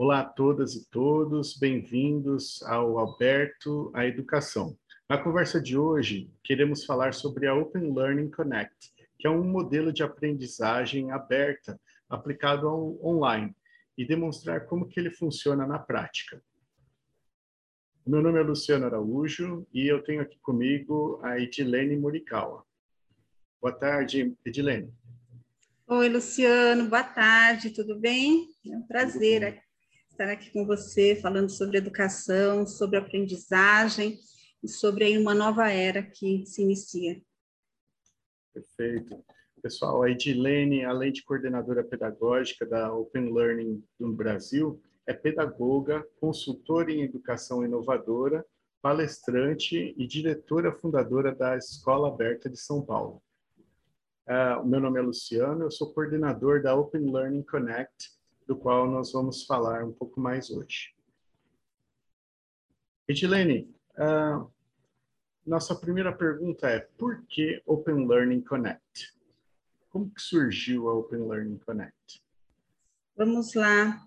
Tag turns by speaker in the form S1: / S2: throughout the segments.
S1: Olá a todas e todos, bem-vindos ao Alberto, a Educação. Na conversa de hoje, queremos falar sobre a Open Learning Connect, que é um modelo de aprendizagem aberta aplicado ao online e demonstrar como que ele funciona na prática. Meu nome é Luciano Araújo e eu tenho aqui comigo a Edilene Morikawa. Boa tarde, Edilene.
S2: Oi, Luciano, boa tarde, tudo bem? É um prazer estar aqui com você falando sobre educação, sobre aprendizagem e sobre uma nova era que se inicia.
S1: Perfeito. Pessoal, a Edilene, além de coordenadora pedagógica da Open Learning no Brasil, é pedagoga, consultora em educação inovadora, palestrante e diretora fundadora da Escola Aberta de São Paulo. Uh, meu nome é Luciano, eu sou coordenador da Open Learning Connect, do qual nós vamos falar um pouco mais hoje. Edilene, uh, nossa primeira pergunta é, por que Open Learning Connect? Como que surgiu a Open Learning Connect?
S2: Vamos lá.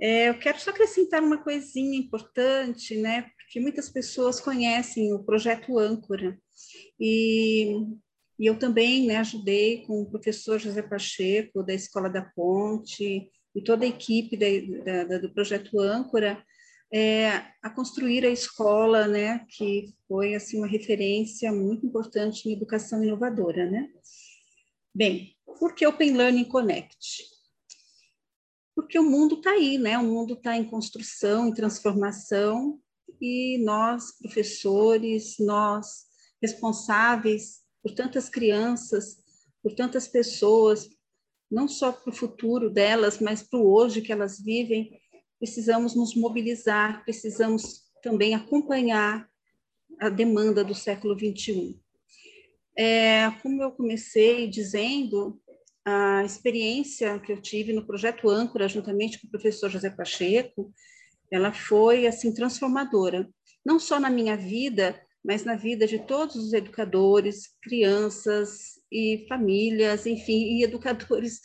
S2: É, eu quero só acrescentar uma coisinha importante, né? Porque muitas pessoas conhecem o projeto Âncora. E, e eu também né, ajudei com o professor José Pacheco, da Escola da Ponte, e toda a equipe do projeto Âncora, é, a construir a escola, né, que foi assim uma referência muito importante em educação inovadora, né? Bem, por que Open Learning Connect? Porque o mundo está aí, né? O mundo está em construção, em transformação, e nós, professores, nós, responsáveis por tantas crianças, por tantas pessoas, não só para o futuro delas, mas para o hoje que elas vivem, precisamos nos mobilizar, precisamos também acompanhar a demanda do século XXI. É, como eu comecei dizendo, a experiência que eu tive no projeto Âncora, juntamente com o professor José Pacheco, ela foi assim transformadora, não só na minha vida, mas na vida de todos os educadores, crianças e famílias, enfim, e educadores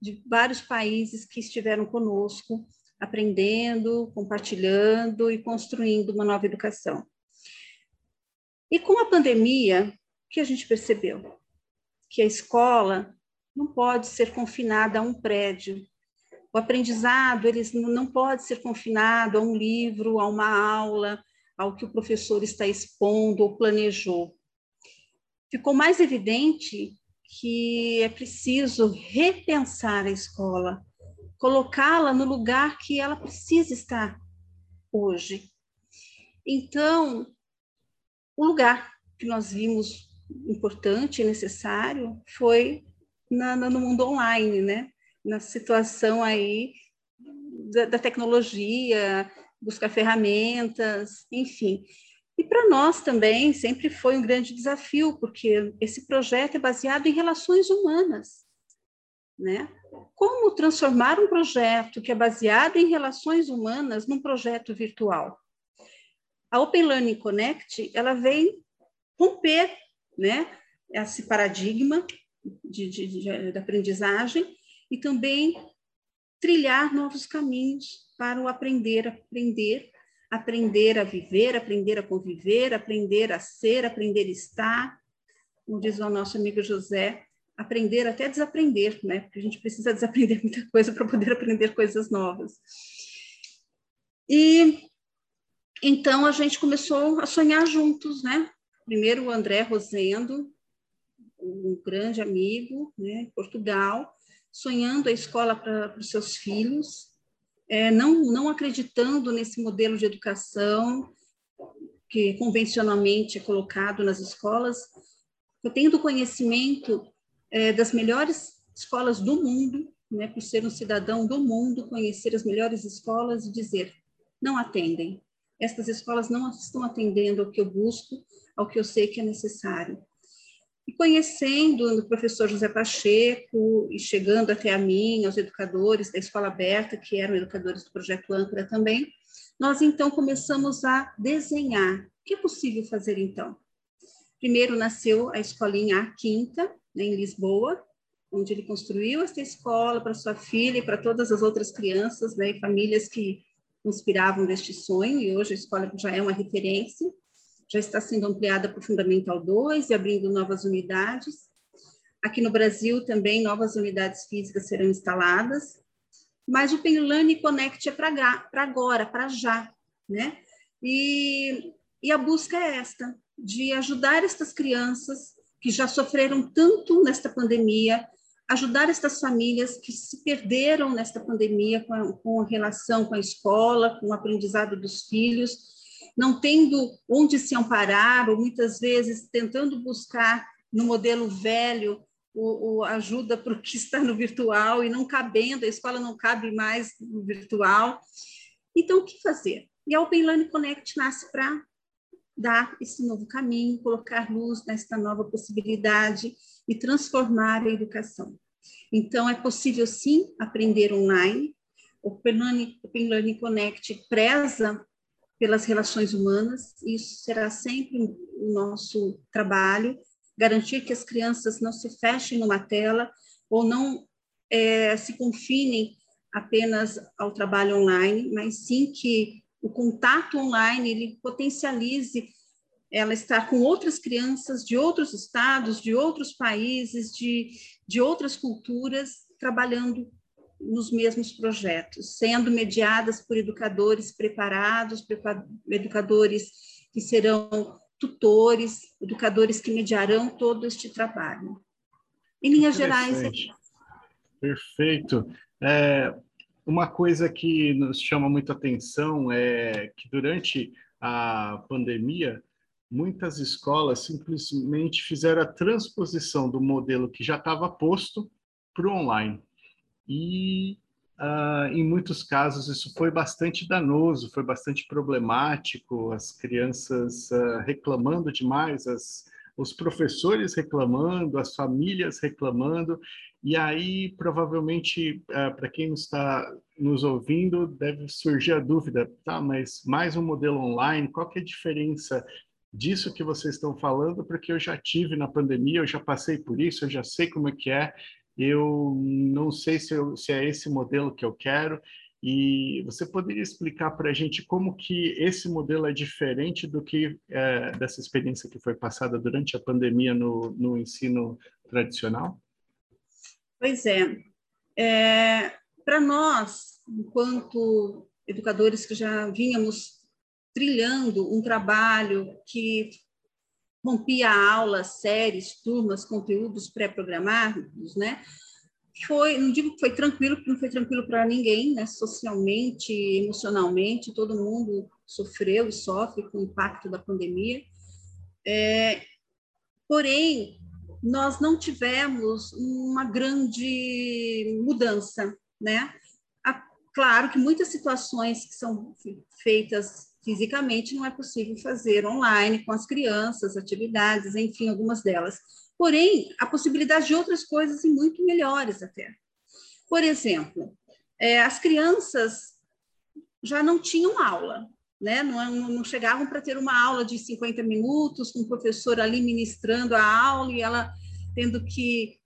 S2: de vários países que estiveram conosco, aprendendo, compartilhando e construindo uma nova educação. E com a pandemia, o que a gente percebeu? Que a escola não pode ser confinada a um prédio. O aprendizado ele não pode ser confinado a um livro, a uma aula, ao que o professor está expondo ou planejou. Ficou mais evidente que é preciso repensar a escola, colocá-la no lugar que ela precisa estar hoje. Então, o lugar que nós vimos importante e necessário foi na, no mundo online, né? Na situação aí da, da tecnologia, buscar ferramentas, enfim. E para nós também sempre foi um grande desafio, porque esse projeto é baseado em relações humanas, né? Como transformar um projeto que é baseado em relações humanas num projeto virtual? A Open Learning Connect, ela vem romper, né, esse paradigma de, de, de, de aprendizagem e também trilhar novos caminhos para o aprender, aprender, aprender a viver, aprender a conviver, aprender a ser, aprender a estar, como diz o nosso amigo José, aprender até desaprender, né? Porque a gente precisa desaprender muita coisa para poder aprender coisas novas. E então a gente começou a sonhar juntos, né? Primeiro o André Rosendo, um grande amigo, né, Portugal, sonhando a escola para os seus filhos, é, não, não acreditando nesse modelo de educação que convencionalmente é colocado nas escolas, eu tendo conhecimento é, das melhores escolas do mundo, né, por ser um cidadão do mundo, conhecer as melhores escolas e dizer, não atendem. Estas escolas não estão atendendo ao que eu busco, ao que eu sei que é necessário. E conhecendo o professor José Pacheco e chegando até a mim, aos educadores da Escola Aberta, que eram educadores do Projeto Âncora também, nós então começamos a desenhar. O que é possível fazer então? Primeiro nasceu a escolinha A Quinta, né, em Lisboa, onde ele construiu essa escola para sua filha e para todas as outras crianças né, e famílias que inspiravam deste sonho, e hoje a escola já é uma referência, já está sendo ampliada para o Fundamental 2 e abrindo novas unidades. Aqui no Brasil também novas unidades físicas serão instaladas, mas o Penlane Connect é para agora, para já, né? E, e a busca é esta, de ajudar estas crianças que já sofreram tanto nesta pandemia, ajudar estas famílias que se perderam nesta pandemia com a, com relação com a escola, com o aprendizado dos filhos, não tendo onde se amparar, ou muitas vezes tentando buscar no modelo velho o, o ajuda para o que está no virtual e não cabendo, a escola não cabe mais no virtual. Então, o que fazer? E a Open Learning Connect nasce para dar esse novo caminho, colocar luz nesta nova possibilidade e transformar a educação. Então, é possível sim aprender online. O Open Learning, Open Learning Connect preza pelas relações humanas, isso será sempre o nosso trabalho, garantir que as crianças não se fechem numa tela ou não é, se confinem apenas ao trabalho online, mas sim que o contato online ele potencialize ela estar com outras crianças de outros estados, de outros países, de, de outras culturas, trabalhando nos mesmos projetos, sendo mediadas por educadores preparados, educadores que serão tutores, educadores que mediarão todo este trabalho. Em linhas gerais. É
S1: Perfeito. É, uma coisa que nos chama muita atenção é que durante a pandemia, muitas escolas simplesmente fizeram a transposição do modelo que já estava posto para o online. E, uh, em muitos casos, isso foi bastante danoso, foi bastante problemático, as crianças uh, reclamando demais, as, os professores reclamando, as famílias reclamando, e aí, provavelmente, uh, para quem está nos ouvindo, deve surgir a dúvida, tá, mas mais um modelo online, qual que é a diferença disso que vocês estão falando, porque eu já tive na pandemia, eu já passei por isso, eu já sei como é que é, eu não sei se, eu, se é esse modelo que eu quero, e você poderia explicar para a gente como que esse modelo é diferente do que é, dessa experiência que foi passada durante a pandemia no, no ensino tradicional?
S2: Pois é. é para nós, enquanto educadores que já vínhamos trilhando um trabalho que rompia aulas, séries, turmas, conteúdos pré-programados, né? Foi, não digo que foi tranquilo, porque não foi tranquilo para ninguém, né? Socialmente, emocionalmente, todo mundo sofreu e sofre com o impacto da pandemia. É, porém, nós não tivemos uma grande mudança, né? Claro que muitas situações que são feitas fisicamente não é possível fazer online com as crianças, atividades, enfim, algumas delas. Porém, a possibilidade de outras coisas e muito melhores até. Por exemplo, é, as crianças já não tinham aula, né? não, não chegavam para ter uma aula de 50 minutos, com o professor ali ministrando a aula e ela tendo que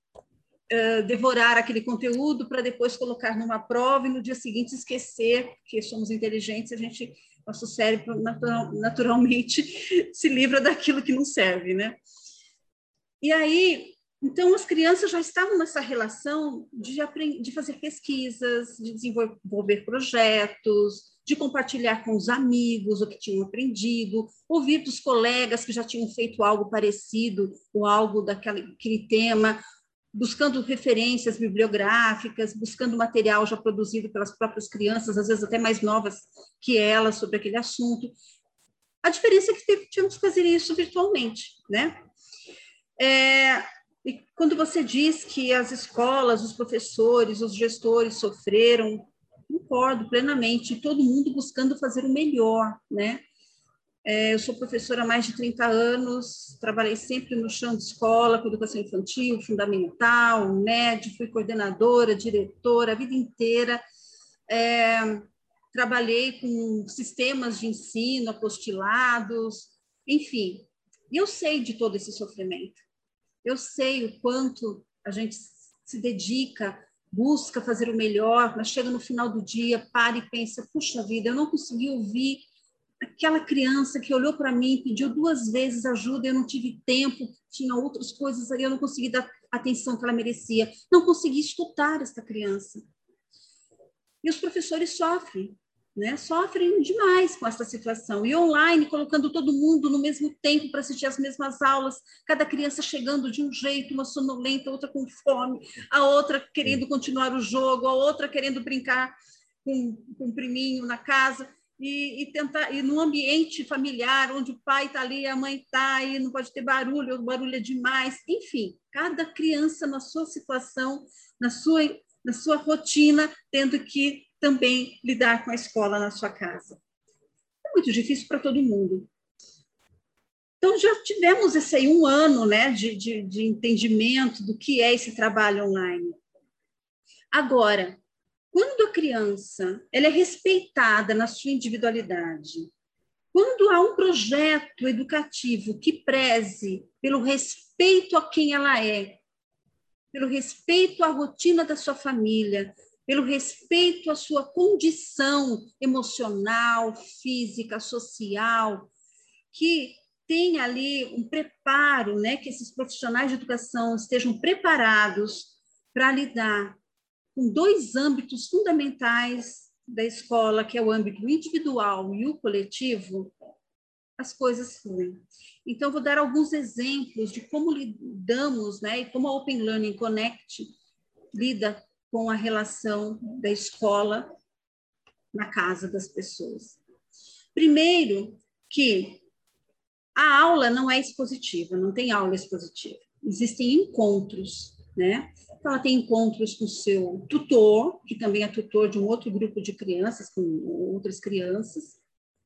S2: uh, devorar aquele conteúdo para depois colocar numa prova e no dia seguinte esquecer, porque somos inteligentes, a gente nosso cérebro natural, naturalmente se livra daquilo que não serve, né? E aí, então, as crianças já estavam nessa relação de, de fazer pesquisas, de desenvolver projetos, de compartilhar com os amigos o que tinham aprendido, ouvir dos colegas que já tinham feito algo parecido ou algo daquele tema, buscando referências bibliográficas, buscando material já produzido pelas próprias crianças, às vezes até mais novas que elas, sobre aquele assunto. A diferença é que tínhamos que fazer isso virtualmente, né? É, e quando você diz que as escolas, os professores, os gestores sofreram, concordo plenamente, todo mundo buscando fazer o melhor, né? É, eu sou professora há mais de 30 anos, trabalhei sempre no chão de escola, com educação infantil, fundamental, médio, fui coordenadora, diretora, a vida inteira. É, trabalhei com sistemas de ensino, apostilados, enfim. Eu sei de todo esse sofrimento. Eu sei o quanto a gente se dedica, busca fazer o melhor, mas chega no final do dia, para e pensa: puxa vida, eu não consegui ouvir aquela criança que olhou para mim, pediu duas vezes ajuda, eu não tive tempo, tinha outras coisas aí, eu não consegui dar atenção que ela merecia, não consegui escutar essa criança. E os professores sofrem, né? Sofrem demais com essa situação. E online, colocando todo mundo no mesmo tempo para assistir as mesmas aulas, cada criança chegando de um jeito, uma sonolenta, outra com fome, a outra querendo continuar o jogo, a outra querendo brincar com, com um priminho na casa e, e, tentar e no ambiente familiar onde o pai está ali, a mãe está e não pode ter barulho, o barulho é demais, enfim, cada criança na sua situação, na sua na sua rotina, tendo que também lidar com a escola na sua casa. É muito difícil para todo mundo. Então, já tivemos esse aí um ano né, de, de, de entendimento do que é esse trabalho online. Agora, quando a criança ela é respeitada na sua individualidade, quando há um projeto educativo que preze pelo respeito a quem ela é, pelo respeito à rotina da sua família, pelo respeito à sua condição emocional, física, social, que tem ali um preparo, né, que esses profissionais de educação estejam preparados para lidar com dois âmbitos fundamentais da escola, que é o âmbito individual e o coletivo, as coisas fluem. Então, vou dar alguns exemplos de como lidamos, né, e como a Open Learning Connect lida com a relação da escola na casa das pessoas. Primeiro, que a aula não é expositiva, não tem aula expositiva. Existem encontros, né? Ela tem encontros com seu tutor, que também é tutor de um outro grupo de crianças, com outras crianças,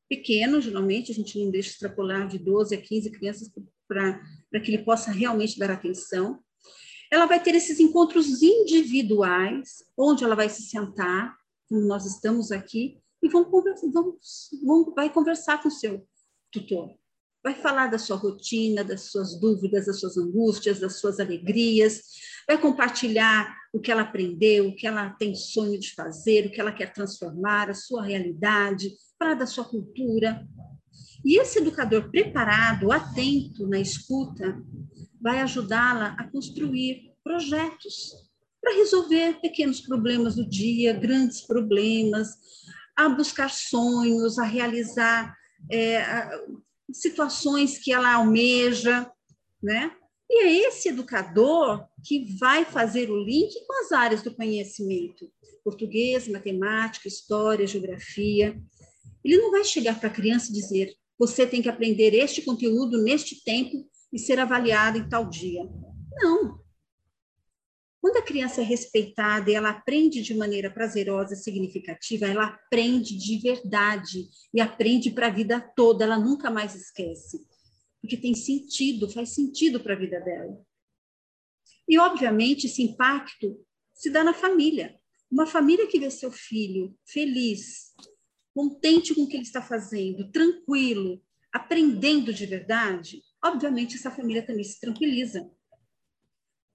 S2: pequenos, geralmente, a gente não deixa extrapolar de 12 a 15 crianças para que ele possa realmente dar atenção. Ela vai ter esses encontros individuais, onde ela vai se sentar, como nós estamos aqui, e vão conversar, vão, vão, vai conversar com o seu tutor vai falar da sua rotina, das suas dúvidas, das suas angústias, das suas alegrias, vai compartilhar o que ela aprendeu, o que ela tem sonho de fazer, o que ela quer transformar, a sua realidade, falar da sua cultura. E esse educador preparado, atento na escuta, vai ajudá-la a construir projetos para resolver pequenos problemas do dia, grandes problemas, a buscar sonhos, a realizar é, situações que ela almeja, né? E é esse educador que vai fazer o link com as áreas do conhecimento: português, matemática, história, geografia. Ele não vai chegar para a criança e dizer: você tem que aprender este conteúdo neste tempo e ser avaliado em tal dia. Não. Quando a criança é respeitada e ela aprende de maneira prazerosa significativa, ela aprende de verdade e aprende para a vida toda, ela nunca mais esquece, porque tem sentido, faz sentido para a vida dela. E, obviamente, esse impacto se dá na família. Uma família que vê seu filho feliz, contente com o que ele está fazendo, tranquilo, aprendendo de verdade, obviamente essa família também se tranquiliza.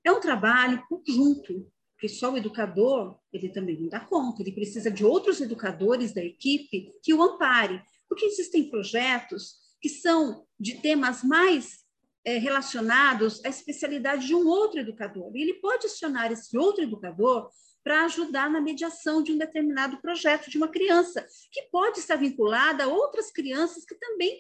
S2: É um trabalho conjunto, porque só o educador, ele também não dá conta, ele precisa de outros educadores da equipe que o amparem, porque existem projetos que são de temas mais é, relacionados à especialidade de um outro educador, e ele pode acionar esse outro educador para ajudar na mediação de um determinado projeto de uma criança, que pode estar vinculada a outras crianças que também,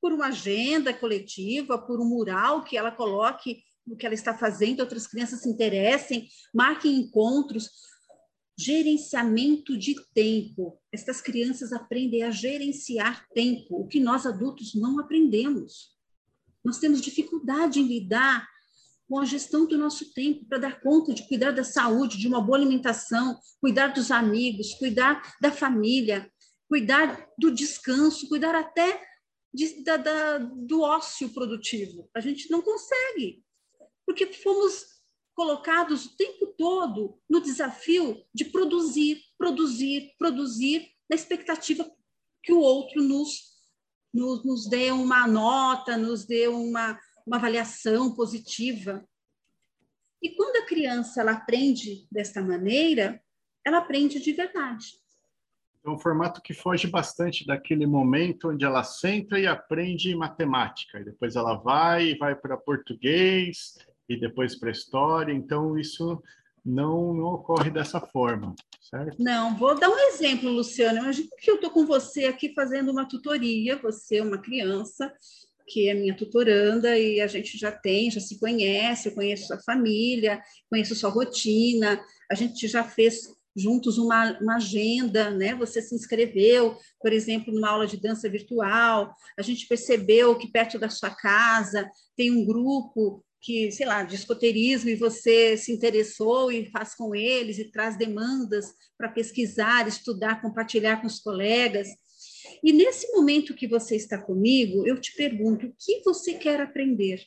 S2: por uma agenda coletiva, por um mural que ela coloque o que ela está fazendo, outras crianças se interessem, marquem encontros. Gerenciamento de tempo. Estas crianças aprendem a gerenciar tempo, o que nós adultos não aprendemos. Nós temos dificuldade em lidar com a gestão do nosso tempo para dar conta de cuidar da saúde, de uma boa alimentação, cuidar dos amigos, cuidar da família, cuidar do descanso, cuidar até de, da, da, do ócio produtivo. A gente não consegue porque fomos colocados o tempo todo no desafio de produzir, produzir, produzir, na expectativa que o outro nos, nos, nos dê uma nota, nos dê uma, uma avaliação positiva. E quando a criança ela aprende desta maneira, ela aprende de verdade.
S1: É um formato que foge bastante daquele momento onde ela senta e aprende matemática, e depois ela vai vai para português e depois para história. Então isso não, não ocorre dessa forma, certo?
S2: Não, vou dar um exemplo, Luciana. Imagina que eu estou com você aqui fazendo uma tutoria, você é uma criança que é minha tutoranda e a gente já tem, já se conhece, eu conheço sua família, conheço sua rotina, a gente já fez juntos uma, uma, agenda, né? Você se inscreveu, por exemplo, numa aula de dança virtual. A gente percebeu que perto da sua casa tem um grupo que, sei lá, de escoteirismo e você se interessou e faz com eles e traz demandas para pesquisar, estudar, compartilhar com os colegas. E nesse momento que você está comigo, eu te pergunto: o que você quer aprender?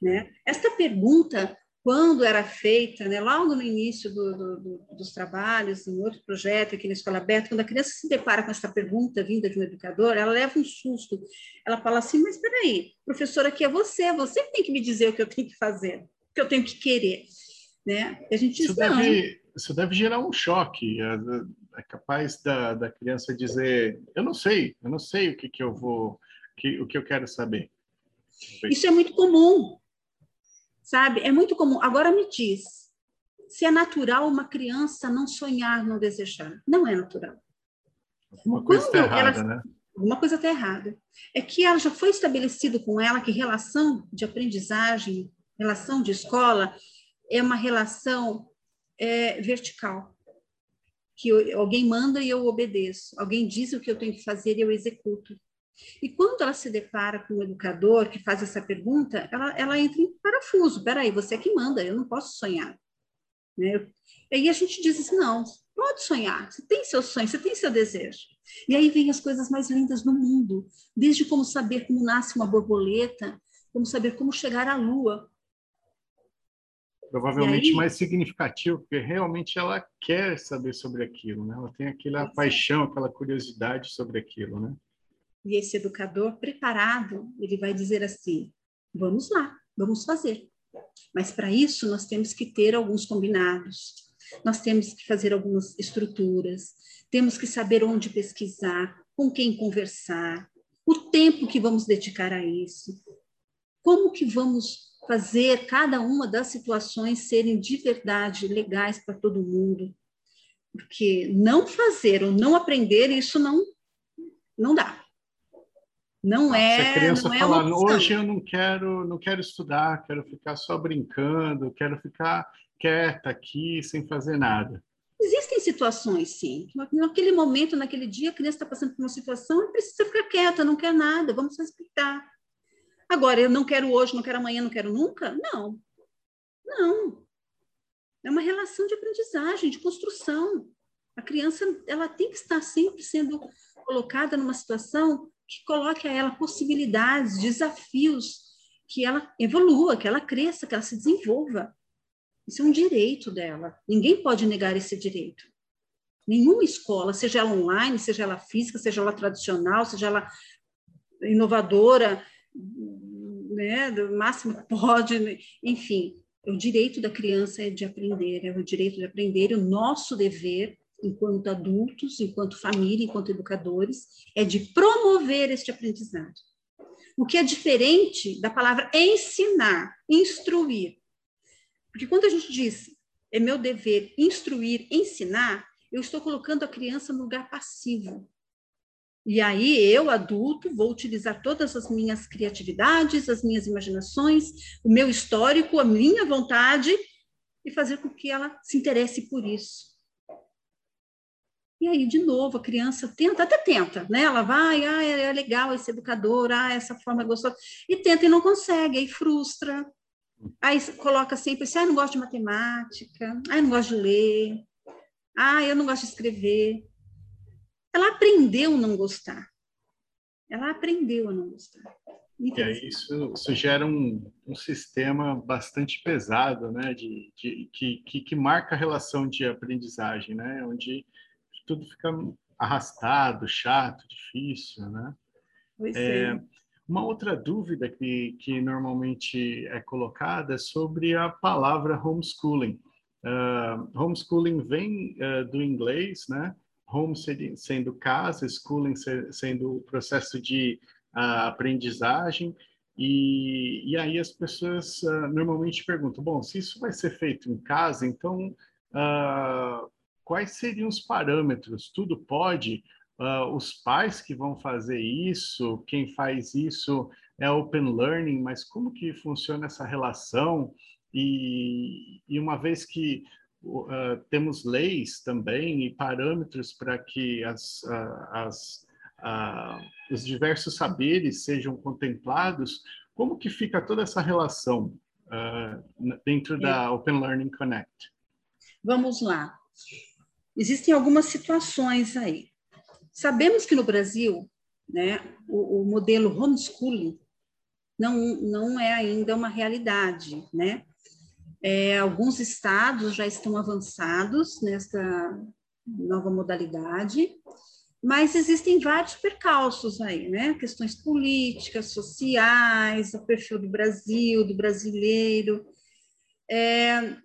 S2: Né? Esta pergunta, quando era feita, né, logo no início do, do, do, dos trabalhos, em outro projeto aqui na Escola Aberta, quando a criança se depara com essa pergunta vinda de um educador, ela leva um susto. Ela fala assim: Mas espera aí, professor, aqui é você, você tem que me dizer o que eu tenho que fazer, o que eu tenho que querer. Né? E a gente
S1: isso,
S2: diz,
S1: deve, isso deve gerar um choque. É, é capaz da, da criança dizer: Eu não sei, eu não sei o que, que eu vou, que, o que eu quero saber.
S2: Isso é muito comum, sabe? É muito comum. Agora me diz, se é natural uma criança não sonhar, não desejar? Não é natural.
S1: Alguma coisa está errada, ela, né?
S2: Alguma coisa está errada. É que ela já foi estabelecido com ela que relação de aprendizagem, relação de escola, é uma relação é, vertical que eu, alguém manda e eu obedeço, alguém diz o que eu tenho que fazer e eu executo. E quando ela se depara com um educador que faz essa pergunta, ela, ela entra em parafuso. Peraí, você é que manda, eu não posso sonhar. Né? E aí a gente diz assim, não, pode sonhar, você tem seu sonho, você tem seu desejo. E aí vem as coisas mais lindas do mundo, desde como saber como nasce uma borboleta, como saber como chegar à lua,
S1: provavelmente aí, mais significativo, porque realmente ela quer saber sobre aquilo, né? Ela tem aquela é. paixão, aquela curiosidade sobre aquilo, né?
S2: E esse educador preparado, ele vai dizer assim: vamos lá, vamos fazer. Mas para isso nós temos que ter alguns combinados, nós temos que fazer algumas estruturas, temos que saber onde pesquisar, com quem conversar, o tempo que vamos dedicar a isso, como que vamos fazer cada uma das situações serem de verdade legais para todo mundo. Porque não fazer ou não aprender, isso não, não dá. Não é.
S1: Se a criança
S2: é
S1: falar, hoje eu não quero, não quero estudar, quero ficar só brincando, quero ficar quieta aqui sem fazer nada.
S2: Existem situações, sim. Naquele momento, naquele dia, a criança está passando por uma situação e precisa ficar quieta, não quer nada, vamos respeitar. Agora, eu não quero hoje, não quero amanhã, não quero nunca? Não. Não. É uma relação de aprendizagem, de construção. A criança ela tem que estar sempre sendo colocada numa situação que coloque a ela possibilidades, desafios, que ela evolua, que ela cresça, que ela se desenvolva. Isso é um direito dela. Ninguém pode negar esse direito. Nenhuma escola, seja ela online, seja ela física, seja ela tradicional, seja ela inovadora, né, do máximo pode, né? enfim, o direito da criança é de aprender, é o direito de aprender, e o nosso dever, enquanto adultos, enquanto família, enquanto educadores, é de promover este aprendizado. O que é diferente da palavra ensinar, instruir. Porque quando a gente diz é meu dever instruir, ensinar, eu estou colocando a criança no lugar passivo. E aí eu, adulto, vou utilizar todas as minhas criatividades, as minhas imaginações, o meu histórico, a minha vontade e fazer com que ela se interesse por isso. E aí, de novo, a criança tenta, até tenta, né? Ela vai, ah, é legal esse educador, ah, essa forma é gostosa, e tenta e não consegue, aí frustra. Aí coloca sempre assim, ah, não gosto de matemática, ah, não gosto de ler, ah, eu não gosto de escrever. Ela aprendeu a não gostar. Ela aprendeu a não gostar.
S1: E aí isso, isso gera um, um sistema bastante pesado, né? De, de que, que, que, marca a relação de aprendizagem, né? Onde tudo fica arrastado, chato, difícil, né?
S2: É. é.
S1: Uma outra dúvida que, que normalmente é colocada é sobre a palavra homeschooling. Uh, homeschooling vem uh, do inglês, né? Home sendo casa, schooling sendo o processo de uh, aprendizagem. E, e aí as pessoas normalmente perguntam: bom, se isso vai ser feito em casa, então quais seriam os parâmetros? Tudo pode? Uh, os pais que vão fazer isso, quem faz isso é open learning, mas como que funciona essa relação? E, e uma vez que uh, temos leis também e parâmetros para que as, uh, as, os diversos saberes sejam contemplados, como que fica toda essa relação dentro da Open Learning Connect?
S2: Vamos lá. Existem algumas situações aí. Sabemos que no Brasil, né, o, o modelo homeschooling não, não é ainda uma realidade, né? É, alguns estados já estão avançados nesta nova modalidade, mas existem vários percalços aí, né? Questões políticas, sociais, o perfil do Brasil, do brasileiro. É,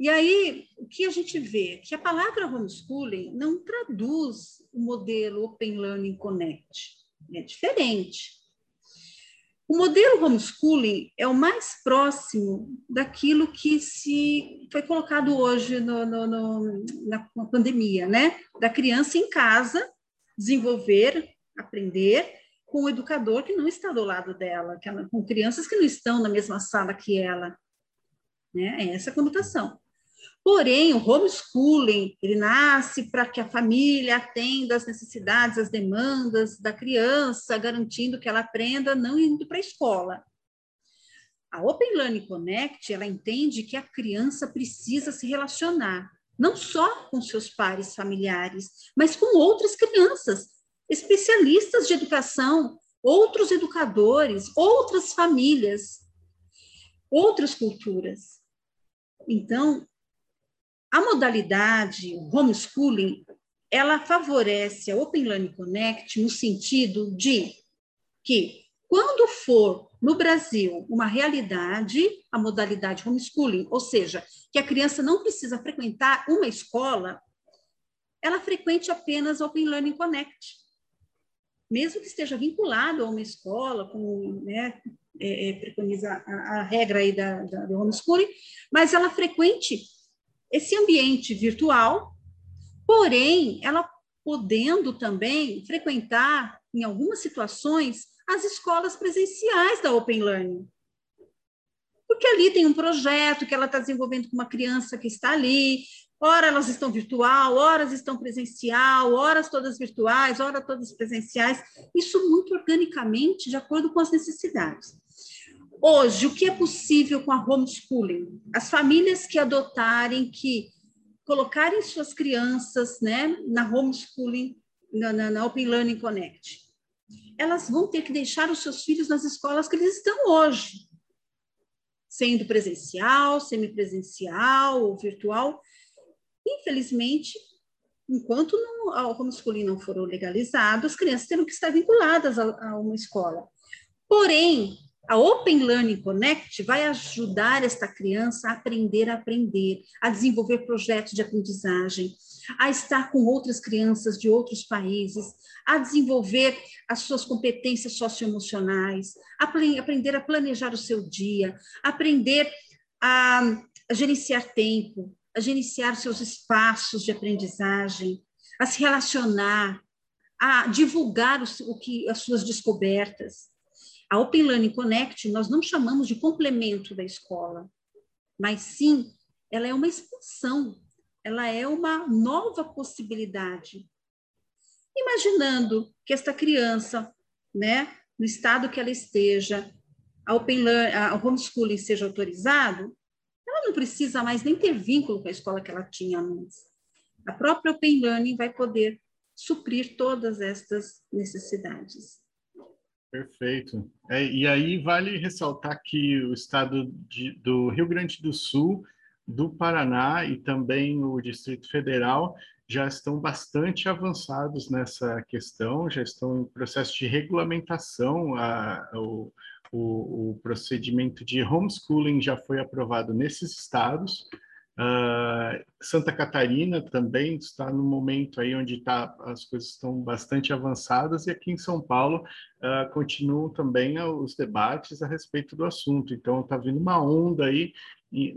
S2: e aí, o que a gente vê? Que a palavra homeschooling não traduz o modelo Open Learning Connect. É diferente. O modelo homeschooling é o mais próximo daquilo que se foi colocado hoje no, no, no, na, na pandemia, né? Da criança em casa desenvolver, aprender com o educador que não está do lado dela, ela, com crianças que não estão na mesma sala que ela. Né? É essa a conotação. Porém, o homeschooling, ele nasce para que a família atenda às necessidades, às demandas da criança, garantindo que ela aprenda não indo para a escola. A Open Learning Connect, ela entende que a criança precisa se relacionar, não só com seus pares familiares, mas com outras crianças, especialistas de educação, outros educadores, outras famílias, outras culturas. Então, a modalidade homeschooling, ela favorece a Open Learning Connect no sentido de que, quando for no Brasil uma realidade, a modalidade homeschooling, ou seja, que a criança não precisa frequentar uma escola, ela frequente apenas Open Learning Connect. Mesmo que esteja vinculado a uma escola, como né, é, é, preconiza a, a, regra aí da, da, do homeschooling, mas ela frequente esse ambiente virtual, porém, ela podendo também frequentar, em algumas situações, as escolas presenciais da Open Learning. Porque ali tem um projeto que ela está desenvolvendo com uma criança que está ali, ora elas estão virtual, horas estão presencial, horas todas virtuais, horas todas presenciais, isso muito organicamente, de acordo com as necessidades. Hoje, o que é possível com a homeschooling? As famílias que adotarem, que colocarem suas crianças né, na homeschooling, na, na, na Open Learning Connect, elas vão ter que deixar os seus filhos nas escolas que eles estão hoje, sendo presencial, semipresencial ou virtual. Infelizmente, enquanto o homeschooling não for legalizado, as crianças terão que estar vinculadas a, a uma escola. Porém, a Open Learning Connect vai ajudar esta criança a aprender a aprender, a desenvolver projetos de aprendizagem, a estar com outras crianças de outros países, a desenvolver as suas competências socioemocionais, a aprender a planejar o seu dia, aprender a, a gerenciar tempo, a gerenciar seus espaços de aprendizagem, a se relacionar, a divulgar o, o que as suas descobertas. A Open Learning Connect nós não chamamos de complemento da escola, mas sim ela é uma expansão, ela é uma nova possibilidade. Imaginando que esta criança, né, no estado que ela esteja, a Open Learning, a homeschooling seja autorizado, ela não precisa mais nem ter vínculo com a escola que ela tinha antes. A própria Open Learning vai poder suprir todas estas necessidades.
S1: Perfeito. É, e aí vale ressaltar que o estado de, do Rio Grande do Sul, do Paraná e também o Distrito Federal já estão bastante avançados nessa questão, já estão em processo de regulamentação. A, o, o, o procedimento de homeschooling já foi aprovado nesses estados. Uh, Santa Catarina também está no momento aí onde tá, as coisas estão bastante avançadas e aqui em São Paulo uh, continuam também os debates a respeito do assunto. Então está vindo uma onda aí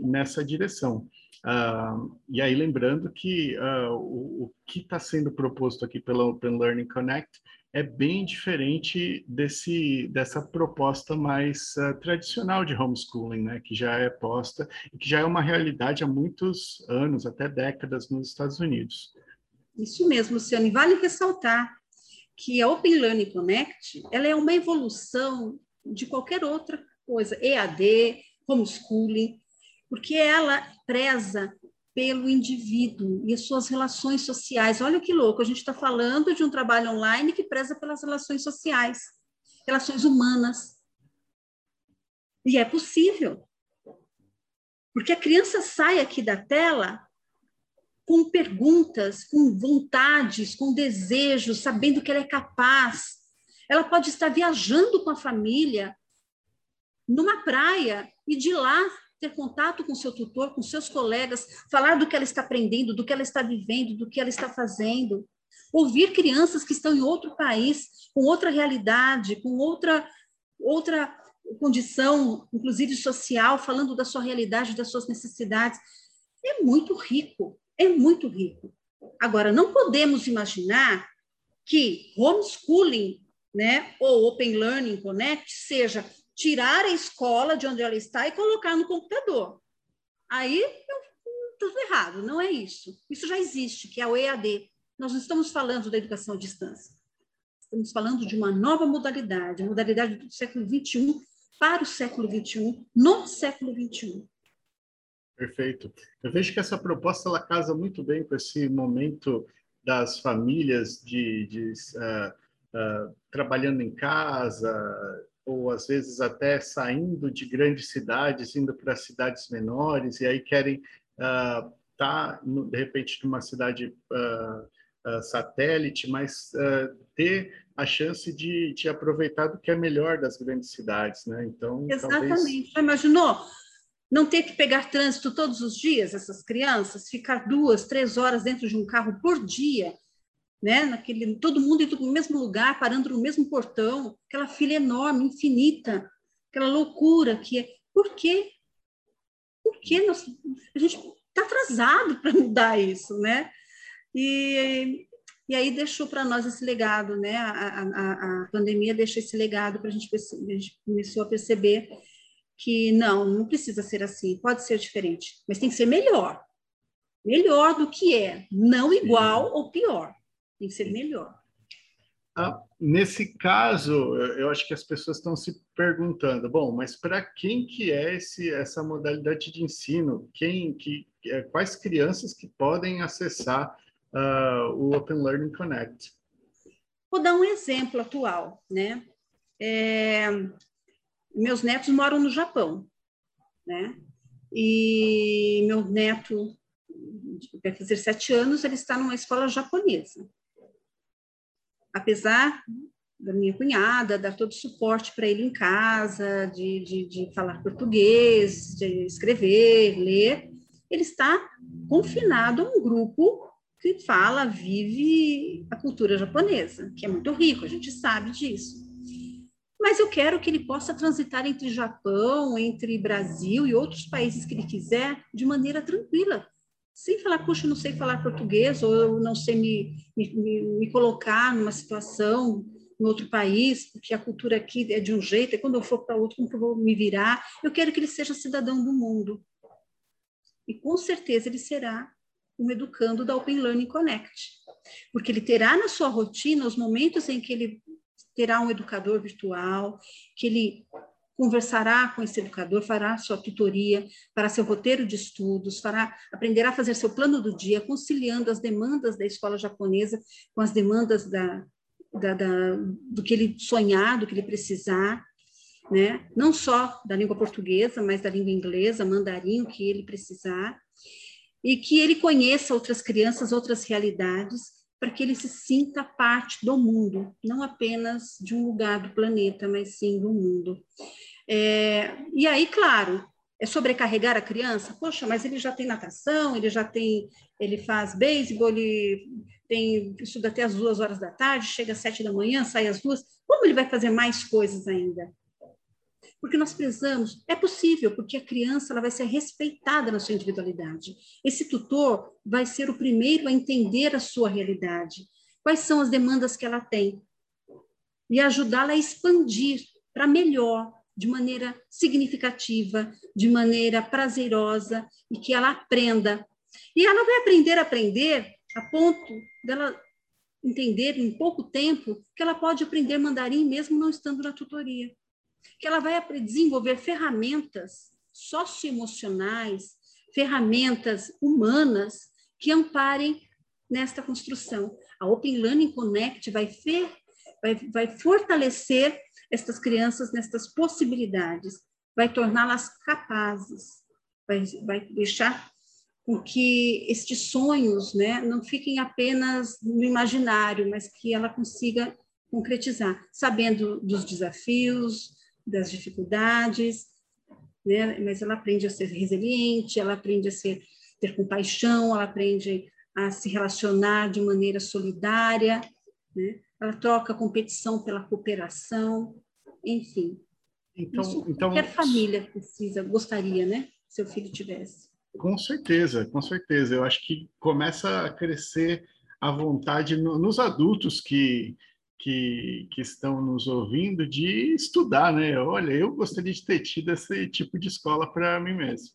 S1: nessa direção. Uh, e aí lembrando que o, o, que está sendo proposto aqui pela Open Learning Connect é bem diferente desse, dessa proposta mais uh, tradicional de homeschooling, né, que já é posta e que já é uma realidade há muitos anos, até décadas nos Estados Unidos.
S2: Isso mesmo, Luciane. Vale ressaltar que a Open Learning Connect ela é uma evolução de qualquer outra coisa, EAD, homeschooling, porque ela preza pelo indivíduo e as suas relações sociais. Olha que louco, a gente está falando de um trabalho online que preza pelas relações sociais, relações humanas. E é possível. Porque a criança sai aqui da tela com perguntas, com vontades, com desejos, sabendo que ela é capaz. Ela pode estar viajando com a família numa praia e de lá ter contato com seu tutor, com seus colegas, falar do que ela está aprendendo, do que ela está vivendo, do que ela está fazendo. Ouvir crianças que estão em outro país, com outra realidade, com outra outra condição, inclusive social, falando da sua realidade, das suas necessidades. É muito rico, é muito rico. Agora, não podemos imaginar que homeschooling, né, ou Open Learning Connect seja tirar a escola de onde ela está e colocar no computador. Aí tudo errado, não é isso. Isso já existe, que é o EAD. Nós não estamos falando da educação à distância. Estamos falando de uma nova modalidade, a modalidade do século XXI para o século XXI, no século XXI.
S1: Perfeito. Eu vejo que essa proposta ela casa muito bem com esse momento das famílias de, de uh, uh, trabalhando em casa, ou às vezes até saindo de grandes cidades, indo para cidades menores, e aí querem estar, uh, tá, de repente, numa cidade uh, uh, satélite, mas ter a chance de, de, aproveitar do que é melhor das grandes cidades, né?
S2: Então, Exatamente. Talvez... Imaginou? Não ter que pegar trânsito todos os dias, essas crianças, ficar duas, três horas dentro de um carro por dia, né? Naquele, todo mundo indo no mesmo lugar, parando no mesmo portão, aquela fila enorme, infinita, aquela loucura que é. Por quê? Por que nós, a gente está atrasado para mudar isso, né? E, e aí deixou para nós esse legado, né? A, a, a pandemia deixou esse legado para a gente, a gente começou a perceber que não, não precisa ser assim, pode ser diferente, mas tem que ser melhor. Melhor do que é, não igual ou pior. Tem que ser melhor.
S1: Ah, nesse caso, eu acho que as pessoas estão se perguntando, bom, mas para quem que é esse, essa modalidade de ensino? Quem, que, é, quais crianças que podem acessar uh, o Open Learning Connect?
S2: Vou dar um exemplo atual, né? É, meus netos moram no Japão, né? E meu neto vai fazer sete anos, ele está numa escola japonesa apesar da minha cunhada dar todo o suporte para ele em casa, de, de, de, falar português, de escrever, ler, ele está confinado a um grupo que fala, vive a cultura japonesa, que é muito rico, a gente sabe disso. Mas eu quero que ele possa transitar entre Japão, entre Brasil e outros países que ele quiser de maneira tranquila, sem falar, puxa, não sei falar português, ou eu não sei me, me, me colocar numa situação em outro país, porque a cultura aqui é de um jeito, e quando eu for para outro, como que eu vou me virar? Eu quero que ele seja cidadão do mundo. E com certeza ele será um educando da Open Learning Connect, porque ele terá na sua rotina os momentos em que ele terá um educador virtual, que ele conversará com esse educador, fará sua tutoria, fará seu roteiro de estudos, fará, aprenderá a fazer seu plano do dia, conciliando as demandas da escola japonesa com as demandas da, da, da, do que ele sonhar, do que ele precisar, né? não só da língua portuguesa, mas da língua inglesa, mandarim, o que ele precisar. e que ele conheça outras crianças, outras realidades, para que ele se sinta parte do mundo, não apenas de um lugar do planeta, mas sim do mundo. É, e aí, claro, é sobrecarregar a criança? Poxa, mas ele já tem natação, ele já tem, ele faz beisebol, ele tem estuda até as duas horas da tarde, chega às sete da manhã, sai às duas. Como ele vai fazer mais coisas ainda? Porque nós precisamos, é possível, porque a criança ela vai ser respeitada na sua individualidade. Esse tutor vai ser o primeiro a entender a sua realidade, quais são as demandas que ela tem, e ajudá-la a expandir para melhor, de maneira significativa, de maneira prazerosa, e que ela aprenda. E ela vai aprender a aprender a ponto dela entender em pouco tempo que ela pode aprender mandarim mesmo não estando na tutoria que ela vai desenvolver ferramentas socioemocionais, ferramentas humanas que amparem nesta construção. A Open Learning Connect vai, fer, vai, vai fortalecer estas crianças nestas possibilidades, vai torná-las capazes, vai, vai deixar com que estes sonhos né, não fiquem apenas no imaginário, mas que ela consiga concretizar, sabendo dos desafios, das dificuldades, né? mas ela aprende a ser resiliente, ela aprende a ser, ter compaixão, ela aprende a se relacionar de maneira solidária, né? ela troca a competição pela cooperação, enfim. Então, Isso então, qualquer família precisa, gostaria, né? Se o filho tivesse.
S1: Com certeza, com certeza. Eu acho que começa a crescer a vontade no, nos adultos que que, que estão nos ouvindo de estudar, né? Olha, eu gostaria de ter tido esse tipo de escola para mim mesmo.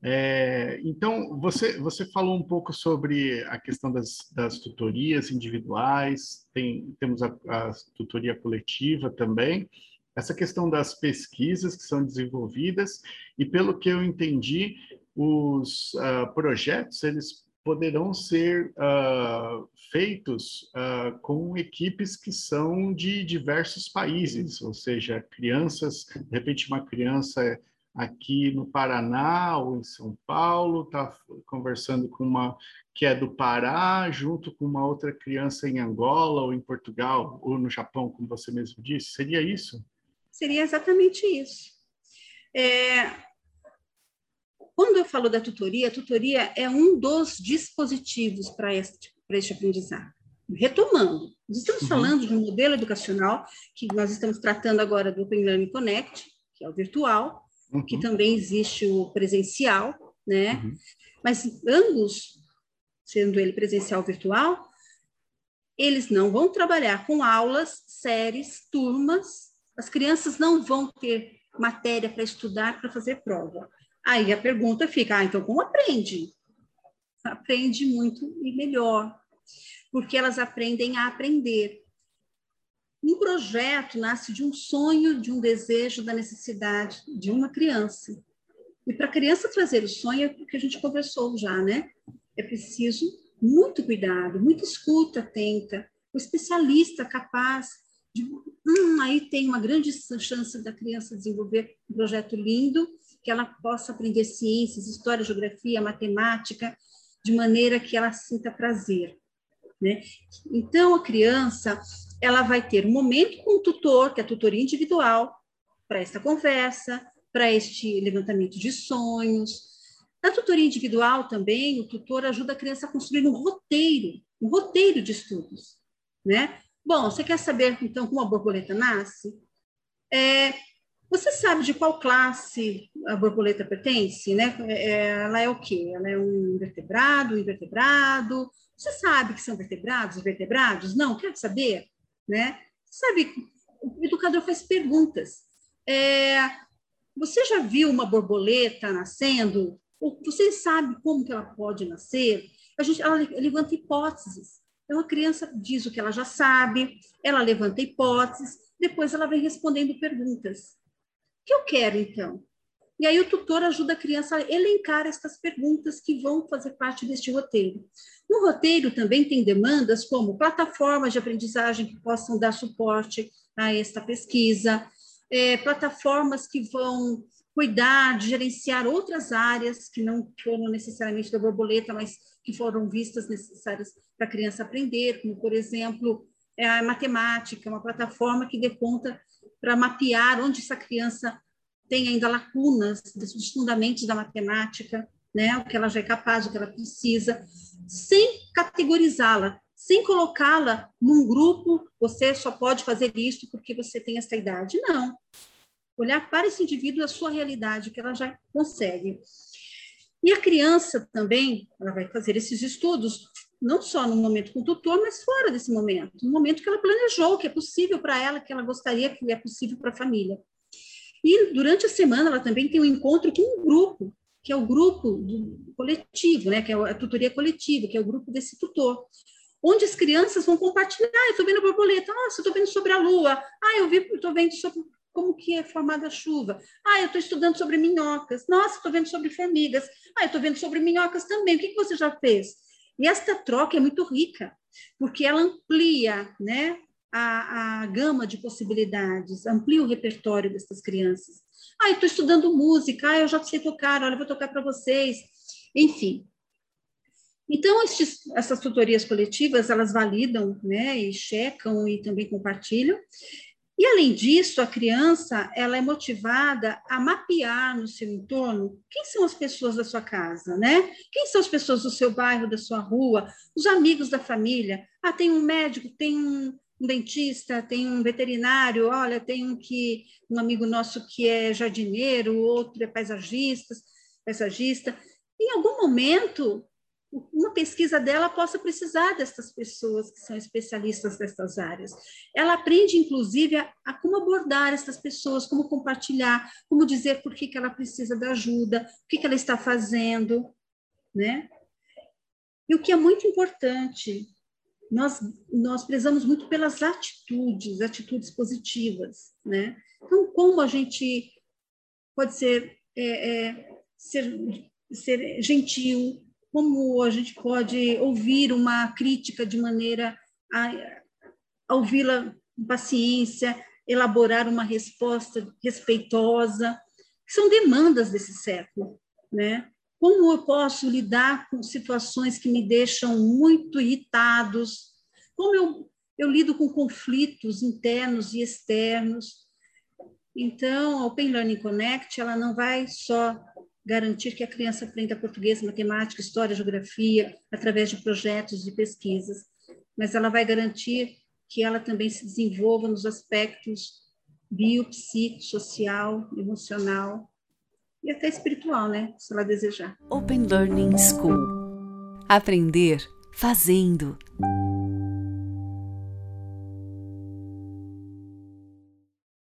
S1: É, então, você, você falou um pouco sobre a questão das, das tutorias individuais, tem, temos a, a tutoria coletiva também, essa questão das pesquisas que são desenvolvidas, e pelo que eu entendi, os uh, projetos, eles poderão ser uh, feitos uh, com equipes que são de diversos países, ou seja, crianças, de repente uma criança aqui no Paraná ou em São Paulo está conversando com uma que é do Pará, junto com uma outra criança em Angola ou em Portugal ou no Japão, como você mesmo disse, seria isso?
S2: Seria exatamente isso. É, quando eu falo da tutoria, a tutoria é um dos dispositivos para este, para este aprendizado. Retomando, nós estamos uhum. falando de um modelo educacional que nós estamos tratando agora do Open Learning Connect, que é o virtual, uhum. que também existe o presencial, né? Uhum. Mas ambos, sendo ele presencial ou virtual, eles não vão trabalhar com aulas, séries, turmas, as crianças não vão ter matéria para estudar, para fazer prova. Aí a pergunta fica: ah, então como aprende? Aprende muito e melhor, porque elas aprendem a aprender. Um projeto nasce de um sonho, de um desejo, da necessidade de uma criança. E para a criança trazer o sonho, é o que a gente conversou já, né? É preciso muito cuidado, muita escuta atenta, o especialista capaz de. Hum, aí tem uma grande chance da criança desenvolver um projeto lindo que ela possa aprender ciências, história, geografia, matemática, de maneira que ela sinta prazer. Né? Então, a criança ela vai ter um momento com o tutor, que é a tutoria individual, para esta conversa, para este levantamento de sonhos. Na tutoria individual também, o tutor ajuda a criança a construir um roteiro, um roteiro de estudos. Né? Bom, você quer saber, então, como a borboleta nasce? É, você sabe de qual classe a borboleta pertence? Né? É, ela é o quê? Ela é um invertebrado, um invertebrado? Você sabe que são vertebrados e vertebrados? Não? Quer saber? Né? Sabe, o educador faz perguntas. É, você já viu uma borboleta nascendo? Você sabe como que ela pode nascer? A gente, ela levanta hipóteses. Então, a criança diz o que ela já sabe, ela levanta hipóteses, depois ela vem respondendo perguntas que eu quero, então? E aí o tutor ajuda a criança a elencar estas perguntas que vão fazer parte deste roteiro. No roteiro também tem demandas como plataformas de aprendizagem que possam dar suporte a esta pesquisa, é, plataformas que vão cuidar, de gerenciar outras áreas que não foram necessariamente da borboleta, mas que foram vistas necessárias para a criança aprender, como, por exemplo, é a matemática, uma plataforma que dê conta para mapear onde essa criança tem ainda lacunas dos fundamentos da matemática, né, o que ela já é capaz, o que ela precisa, sem categorizá-la, sem colocá-la num grupo, você só pode fazer isso porque você tem essa idade. Não. Olhar para esse indivíduo a sua realidade, que ela já consegue. E a criança também, ela vai fazer esses estudos, não só no momento com o tutor, mas fora desse momento, no momento que ela planejou, que é possível para ela, que ela gostaria que é possível para a família. E durante a semana ela também tem um encontro com um grupo, que é o grupo do coletivo, né, que é a tutoria coletiva, que é o grupo desse tutor, onde as crianças vão compartilhar, ah, eu estou vendo borboleta, nossa, eu estou vendo sobre a lua, ah, eu estou vendo sobre como que é formada a chuva, ah, eu estou estudando sobre minhocas, nossa, estou vendo sobre formigas, ah, eu estou vendo sobre minhocas também, o que, que você já fez? E esta troca é muito rica, porque ela amplia, né, a, a gama de possibilidades, amplia o repertório dessas crianças. Ah, estou estudando música, ah, eu já sei tocar, olha, eu vou tocar para vocês. Enfim. Então, estes, essas tutorias coletivas, elas validam, né, e checam e também compartilham. E, além disso, a criança, ela é motivada a mapear no seu entorno quem são as pessoas da sua casa, né? Quem são as pessoas do seu bairro, da sua rua, os amigos da família. Ah, tem um médico, tem um, um dentista, tem um veterinário, olha, tem um que um amigo nosso que é jardineiro, outro é paisagista, paisagista. Em algum momento, uma pesquisa dela possa precisar dessas pessoas que são especialistas nessas áreas. Ela aprende, inclusive, a, a, como abordar essas pessoas, como compartilhar, como dizer por que, que ela precisa da ajuda, o que, que ela está fazendo, né? E o que é muito importante nós, nós prezamos muito pelas atitudes, atitudes positivas, né? Então, como a gente pode ser, é, é, ser, ser gentil, como a gente pode ouvir uma crítica de maneira a, a ouvi-la com paciência, elaborar uma resposta respeitosa, são demandas desse século, né? Como eu posso lidar com situações que me deixam muito irritados? Como eu, eu lido com conflitos internos e externos? Então, a Open Learning Connect, ela não vai só garantir que a criança aprenda português, matemática, história, geografia, através de projetos e pesquisas, mas ela vai garantir que ela também se desenvolva nos aspectos bio, social, emocional e até espiritual, né? Se ela desejar.
S3: Open Learning School. Aprender fazendo.